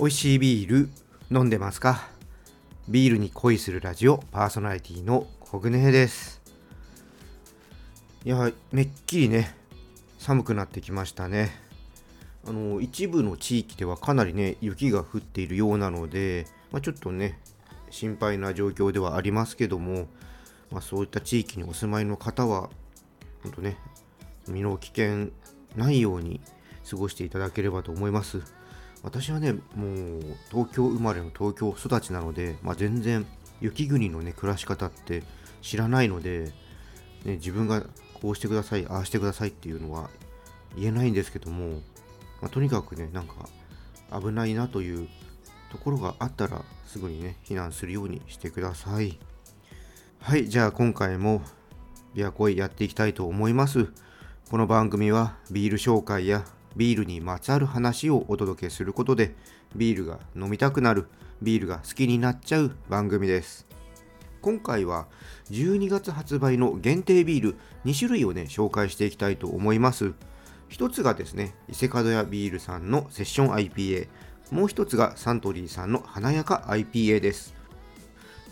美味しいビール飲んでますか？ビールに恋するラジオパーソナリティのコグネです。いやめっきりね寒くなってきましたね。あの一部の地域ではかなりね雪が降っているようなので、まあ、ちょっとね心配な状況ではありますけども、まあ、そういった地域にお住まいの方は本当ね身の危険ないように過ごしていただければと思います。私はねもう東京生まれの東京育ちなので、まあ、全然雪国のね暮らし方って知らないので、ね、自分がこうしてくださいああしてくださいっていうのは言えないんですけども、まあ、とにかくねなんか危ないなというところがあったらすぐにね避難するようにしてください。はいじゃあ今回もビアコイやっていきたいと思います。この番組はビール紹介やビールにまつわる話をお届けすることでビールが飲みたくなるビールが好きになっちゃう番組です。今回は12月発売の限定ビール2種類をね紹介していきたいと思います。一つがですね伊勢門屋ビールさんのセッション IPA もう一つがサントリーさんの華やか IPA です。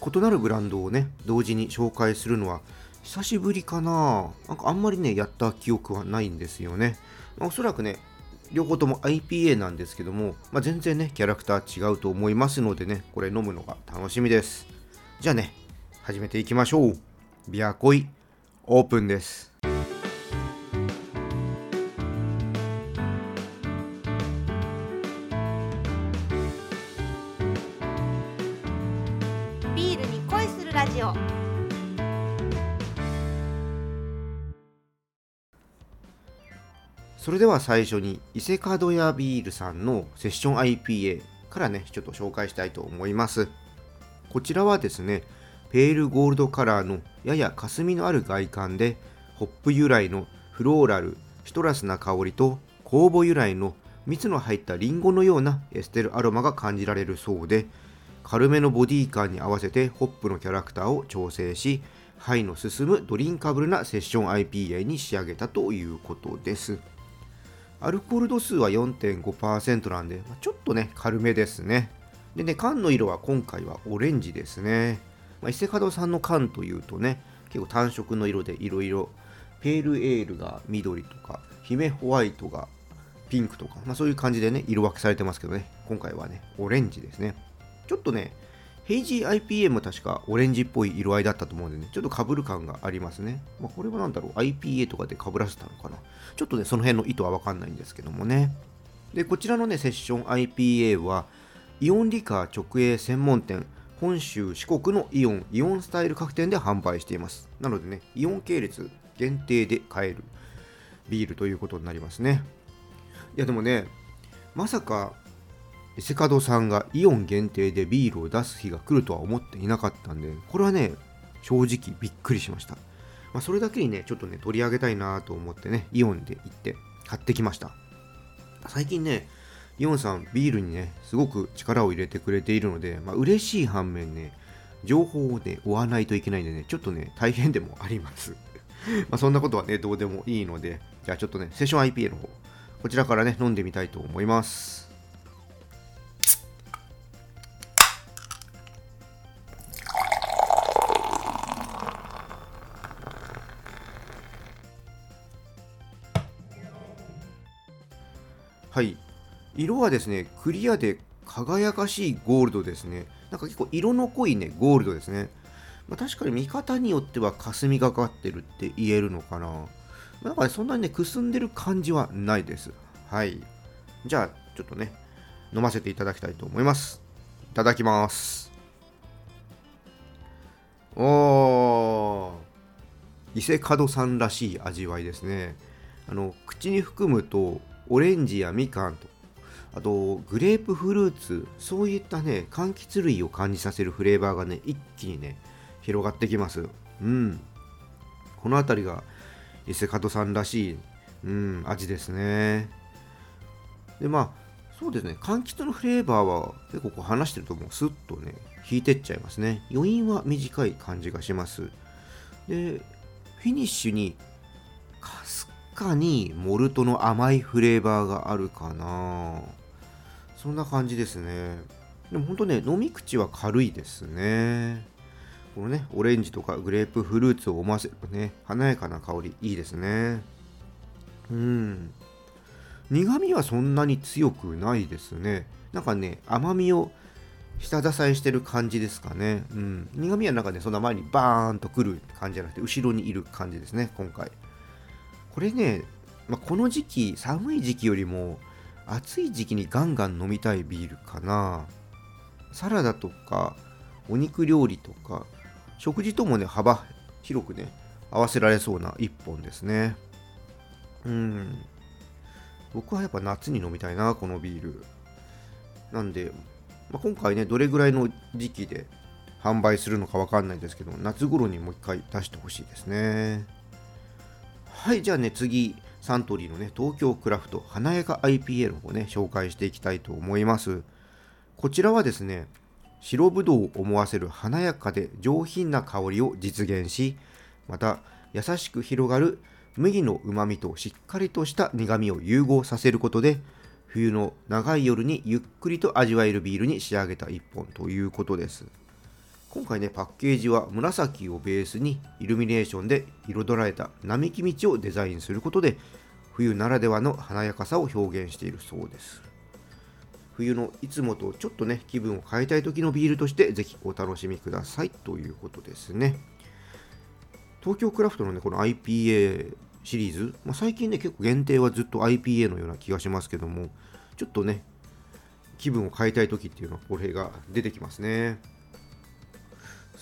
異なるブランドをね同時に紹介するのは久しぶりかな。なんかあんまりねやった記憶はないんですよね。おそらくね両方とも IPA なんですけども、まあ、全然ねキャラクター違うと思いますのでねこれ飲むのが楽しみです。じゃあね始めていきましょう。ビアコイオープンです。それでは最初に伊勢門屋ビールさんのセッション IPA からねちょっと紹介したいと思います。こちらはですねペールゴールドカラーのやや霞のある外観でホップ由来のフローラルシトラスな香りと酵母由来の蜜の入ったリンゴのようなエステルアロマが感じられるそうで軽めのボディ感に合わせてホップのキャラクターを調整し肺の進むドリンカブルなセッション IPA に仕上げたということです。アルコール度数は4.5%なんで、ちょっとね、軽めですね。でね、缶の色は今回はオレンジですね。まあ、伊勢門さんの缶というとね、結構単色の色でいろいろ、ペールエールが緑とか、姫ホワイトがピンクとか、まあ、そういう感じでね、色分けされてますけどね、今回はね、オレンジですね。ちょっとね、ヘイジー IPA も確かオレンジっぽい色合いだったと思うんでね、ちょっと被る感がありますね。まあ、これは何だろう、IPA とかで被らせたのかな？ちょっとね、その辺の意図はわかんないんですけどもね。で、こちらのね、セッション IPA は、イオンリカー直営専門店、本州四国のイオン、イオンスタイル各店で販売しています。なのでね、イオン系列限定で買えるビールということになりますね。いや、でもね、まさか、伊勢門さんがイオン限定でビールを出す日が来るとは思っていなかったんで、これはね、正直びっくりしました。まあ、それだけにね、ちょっとね、取り上げたいなと思ってね、イオンで行って買ってきました。最近ね、イオンさん、ビールにね、すごく力を入れてくれているので、まあ、嬉しい反面ね、情報をね、追わないといけないんでね、ちょっとね、大変でもあります。まあそんなことはね、どうでもいいので、じゃあちょっとね、セッション IPA の方、こちらからね、飲んでみたいと思います。はい。色はですね、クリアで輝かしいゴールドですね。なんか結構色の濃いね、ゴールドですね。まあ、確かに見方によっては霞がかってるって言えるのかな。まあなんかね、そんなにね、くすんでる感じはないです。はい。じゃあ、ちょっとね、飲ませていただきたいと思います。いただきます。おー。伊勢門さんらしい味わいですね。あの、口に含むと、オレンジやみかんと、あとグレープフルーツ、そういったね、柑橘類を感じさせるフレーバーがね、一気にね、広がってきます。うん。この辺りが伊勢門さんらしい、うん、味ですね。で、まあ、そうですね、柑橘のフレーバーは結構こう話してるともうスッとね、引いてっちゃいますね。余韻は短い感じがします。で、フィニッシュにかすかにモルトの甘いフレーバーがあるかなそんな感じですねでも本当ね飲み口は軽いですねこのねオレンジとかグレープフルーツを思わせるとね華やかな香りいいですねうん苦味はそんなに強くないですねなんかね甘みを下支えしてる感じですかね。うん。苦味はなんかね、そんな前にバーンと来る感じじゃなくて、後ろにいる感じですね、今回。これね、まあ、この時期、寒い時期よりも、暑い時期にガンガン飲みたいビールかな。サラダとか、お肉料理とか、食事ともね、幅広くね、合わせられそうな一本ですね。うん。僕はやっぱ夏に飲みたいな、このビール。なんで、まあ、今回ね、どれぐらいの時期で販売するのかわかんないですけど、夏頃にもう一回出してほしいですね。はい、じゃあね、次、サントリーのね、東京クラフト華やか IPA の方ね、紹介していきたいと思います。こちらはですね、白ぶどうを思わせる華やかで上品な香りを実現し、また優しく広がる麦のうまみとしっかりとした苦みを融合させることで、冬の長い夜にゆっくりと味わえるビールに仕上げた一本ということです。今回ね、パッケージは紫をベースにイルミネーションで彩られた並木道をデザインすることで、冬ならではの華やかさを表現しているそうです。冬のいつもとちょっとね、気分を変えたい時のビールとして、ぜひお楽しみくださいということですね。東京クラフトのね、この IPA シリーズ、まあ、最近ね、結構限定はずっと IPA のような気がしますけども、ちょっとね、気分を変えたい時っていうのはこれが出てきますね。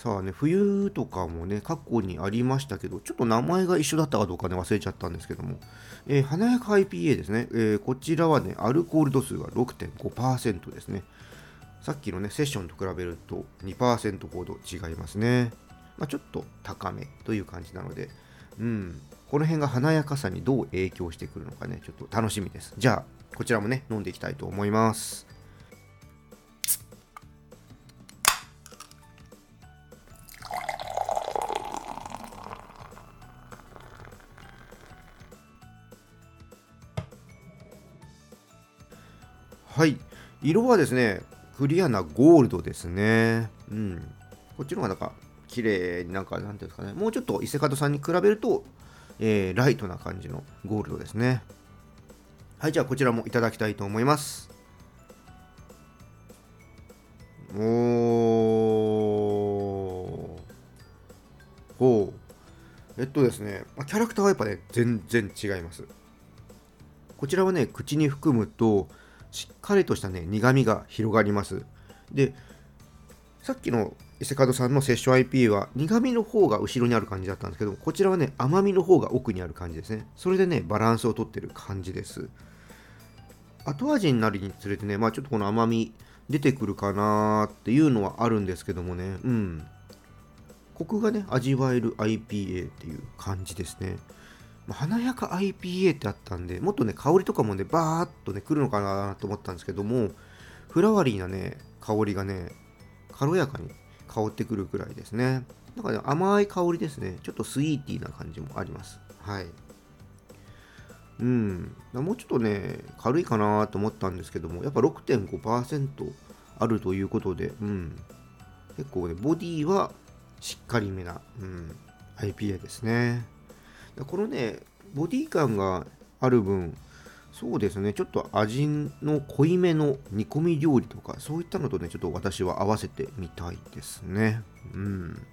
さあね、冬とかもね、過去にありましたけど、ちょっと名前が一緒だったかどうかね、忘れちゃったんですけども、えー、華やか IPA ですね、えー、こちらはね、アルコール度数が6.5%ですね。さっきのね、セッションと比べると2%ほど違いますね。まあ、ちょっと高めという感じなので、うん、この辺が華やかさにどう影響してくるのかね、ちょっと楽しみです。じゃあ、こちらもね、飲んでいきたいと思います。はい。色はですね、クリアなゴールドですね。うん。こっちの方がなんか、綺麗になんか、なんていうんですかね、もうちょっと伊勢門さんに比べると、えー、ライトな感じのゴールドですね。はい、じゃあこちらもいただきたいと思います。おー。ほう。えっとですね、キャラクターはやっぱね、全然違います。こちらはね、口に含むと、しっかりとしたね、苦味が広がります。で、さっきの伊勢門さんのセッション IP は苦味の方が後ろにある感じだったんですけどこちらはね甘みの方が奥にある感じですね。それでねバランスをとってる感じです。後味になるにつれてねまあちょっとこの甘み出てくるかなっていうのはあるんですけどもね。うん。コクがね味わえる IPA っていう感じですね、華やか IPA ってあったんでもっとね香りとかもねバーっとね来るのかなと思ったんですけどもフラワリーなね香りがね軽やかに香ってくるくらいですね。なんかね、甘い香りですね。ちょっとスイーティーな感じもあります。はい。うん。もうちょっとね、軽いかなと思ったんですけども、やっぱ6.5%あるということで、うん。結構ね、ボディはしっかりめな、うん、IPA ですね。このね、ボディ感がある分、そうですね、ちょっと味の濃いめの煮込み料理とか、そういったのとね、ちょっと私は合わせてみたいですね。うん。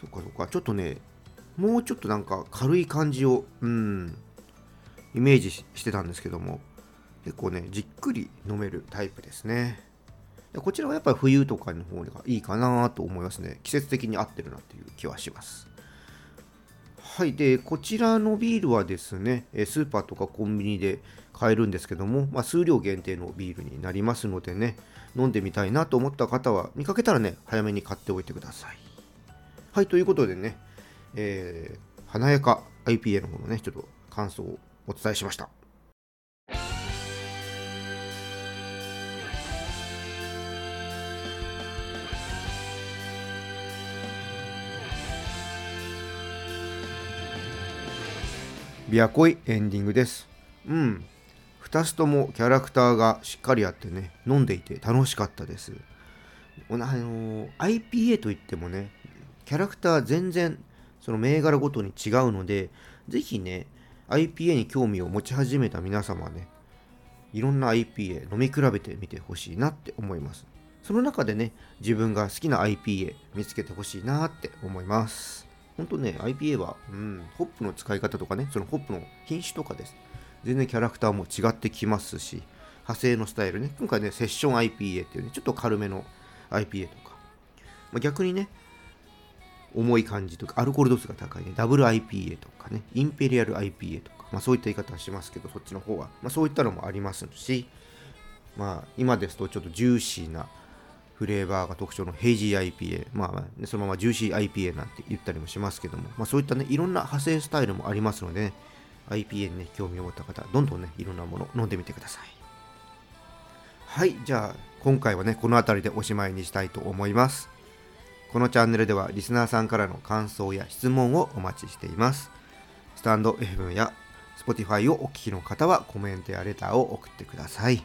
そっかそっか、ちょっとね、もうちょっとなんか軽い感じを、うん、イメージしてたんですけども、結構ね、じっくり飲めるタイプですね。こちらはやっぱり冬とかの方がいいかなと思いますね。季節的に合ってるなという気はします。はい、でこちらのビールはですね、スーパーとかコンビニで買えるんですけども、まあ、数量限定のビールになりますのでね、飲んでみたいなと思った方は、見かけたらね、早めに買っておいてください。はい、ということでね、えー、華やか IPA の方のね、ちょっと感想をお伝えしました。ビアコイエンディングです。うん。2つともキャラクターがしっかりあってね飲んでいて楽しかったですあの IPA といってもねキャラクター全然その銘柄ごとに違うのでぜひね IPA に興味を持ち始めた皆様はねいろんな IPA 飲み比べてみてほしいなって思いますその中でね自分が好きな IPA 見つけてほしいなって思いますほんとね IPA は、うん、ホップの使い方とかねそのホップの品種とかです。全然キャラクターも違ってきますし派生のスタイルね。今回ねセッション IPA っていうねちょっと軽めの IPA とか、まあ、逆にね重い感じとかアルコール度数が高いねダブル IPA とかねインペリアル IPA とか、まあ、そういった言い方はしますけどそっちの方は、まあ、そういったのもありますしまあ今ですとちょっとジューシーなフレーバーが特徴のヘイジー IPA、まあ、そのままジューシー IPA なんて言ったりもしますけども、まあ、そういったね、いろんな派生スタイルもありますので、ね、IPA にね、興味を持った方、どんどんね、いろんなもの飲んでみてください。はい、じゃあ、今回はね、この辺りでおしまいにしたいと思います。このチャンネルでは、リスナーさんからの感想や質問をお待ちしています。スタンド FM や Spotify をお聞きの方は、コメントやレターを送ってください。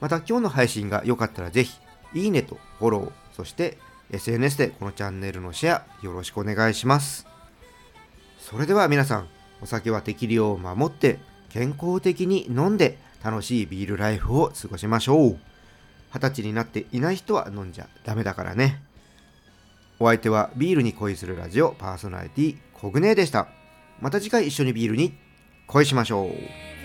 また、今日の配信が良かったらぜひ、いいねとフォロー、そして SNS でこのチャンネルのシェアよろしくお願いします。それでは皆さん、お酒は適量を守って健康的に飲んで楽しいビールライフを過ごしましょう。二十歳になっていない人は飲んじゃダメだからね。お相手はビールに恋するラジオパーソナリティコグネでした。また次回一緒にビールに恋しましょう。